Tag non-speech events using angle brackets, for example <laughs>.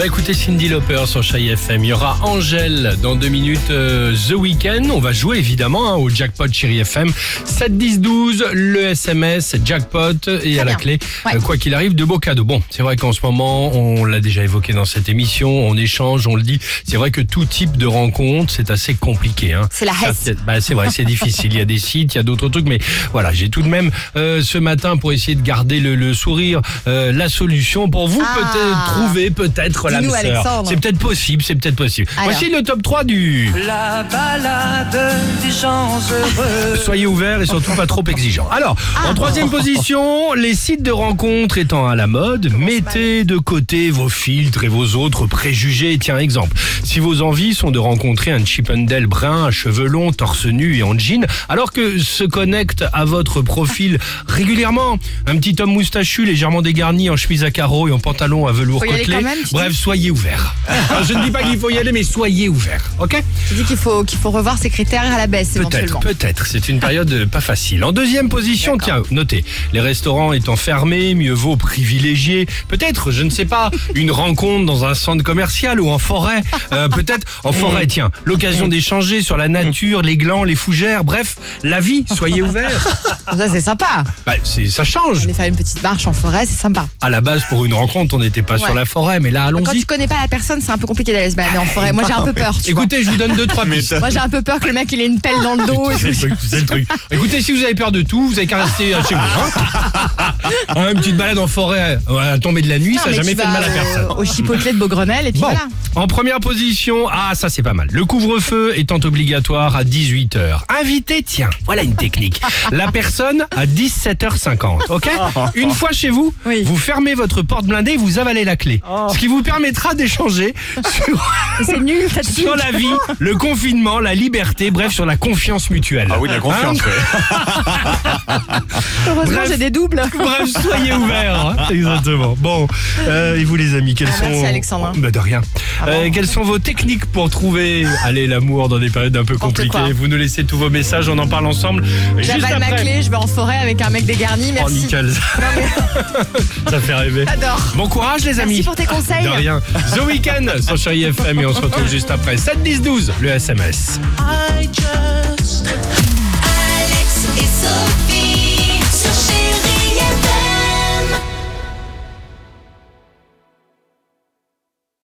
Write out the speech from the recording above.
va écouter Cindy Lauper sur Chai FM. Il y aura Angèle dans deux minutes euh, The Weekend. On va jouer évidemment hein, au jackpot Chéri FM. 7 10 12 le SMS jackpot et à la clé Ouais. euh, quoi qu'il arrive de beaux cadeaux. Bon, c'est vrai qu'en ce moment, on l'a déjà évoqué dans cette émission, on échange, on le dit. C'est vrai que tout type de rencontre, c'est assez compliqué. Hein. C'est la Hesse. bah, c'est vrai, c'est difficile. Il y a des sites, il y a d'autres trucs, mais voilà, j'ai tout de même euh, ce matin pour essayer de garder le, le sourire, euh, la solution pour vous Ah. peut-être trouver peut-être C'est peut-être possible, c'est peut-être possible. Alors. Voici le top 3 du. La balade des gens heureux. <laughs> Soyez ouverts et surtout pas trop exigeants. Alors, Ah. en troisième <laughs> position, les sites de rencontres étant à la mode, mettez de côté vos filtres et vos autres préjugés. Tiens, exemple, si vos envies sont de rencontrer un Chippendale brun à cheveux longs, torse nu et en jean, alors que se connecte à votre profil régulièrement un petit homme moustachu légèrement dégarni en chemise à carreaux et en pantalon à velours Faut y aller côtelé. quand même, tu Bref, soyez ouverts. Alors, je ne dis pas qu'il faut y aller, mais soyez ouverts. Ok Tu dis qu'il faut, qu'il faut revoir ses critères à la baisse Peut-être, éventuellement. peut-être. C'est une période <laughs> pas facile. En deuxième position, tiens, notez, les restaurants étant fermés, mieux vaut privilégier, peut-être, je ne sais pas, une rencontre dans un centre commercial ou en forêt. Euh, peut-être en forêt, tiens, l'occasion d'échanger sur la nature, les glands, les fougères, bref, la vie. Soyez ouverts. <laughs> Ça c'est sympa. Bah, c'est- ça change. Aller faire une petite marche en forêt, c'est sympa. À la base, pour une rencontre, on n'était pas sur la forêt, mais là, Quand tu connais pas la personne, c'est un peu compliqué d'aller se balader en forêt. Moi j'ai un peu peur. Tu vois. Écoutez, je vous donne deux, trois <laughs> pistes. Moi j'ai un peu peur que le mec il ait une pelle dans le <laughs> dos. et C'est le tout. truc, c'est le truc. Écoutez, si vous avez peur de tout, vous avez qu'à rester euh, chez vous. Hein <laughs> Une petite balade en forêt euh, à la tombée de la nuit, Non, ça n'a mais jamais tu fait de vas mal à personne. Au, au chipotelet de Beaugrenelle et puis Bon, voilà. en première position, ah ça c'est pas mal. Le couvre-feu étant obligatoire à 18h. Invitez, tiens, voilà une technique. La personne à 17h50, ok <laughs> Une fois chez vous, Oui. vous fermez votre porte blindée et vous avalez la clé. Ce qui vous permettra d'échanger sur, <laughs> C'est nul cette sur la vie, le confinement, la liberté, bref, sur la confiance mutuelle. Ah oui, la confiance, Hein ouais. Heureusement Bref. j'ai des doubles. Bref, soyez ouverts. hein. Exactement. Bon, euh, et vous les amis, quelles Ah, sont... merci, Alexandre. Bah, de rien. Ah Euh, quelles sont vos techniques pour trouver, allez, l'amour dans des périodes un peu compliquées? quoi. Vous nous laissez tous vos messages, on en parle ensemble. Juste J'avale ma après. clé, je vais en forêt avec un mec dégarni. Oh, Merci. nickel. <laughs> Ça fait rêver. J'adore. Bon courage les amis. Merci pour tes conseils. De rien. The Weekend sur Chérie FM et on se retrouve juste après. 7 10 12 le SMS. I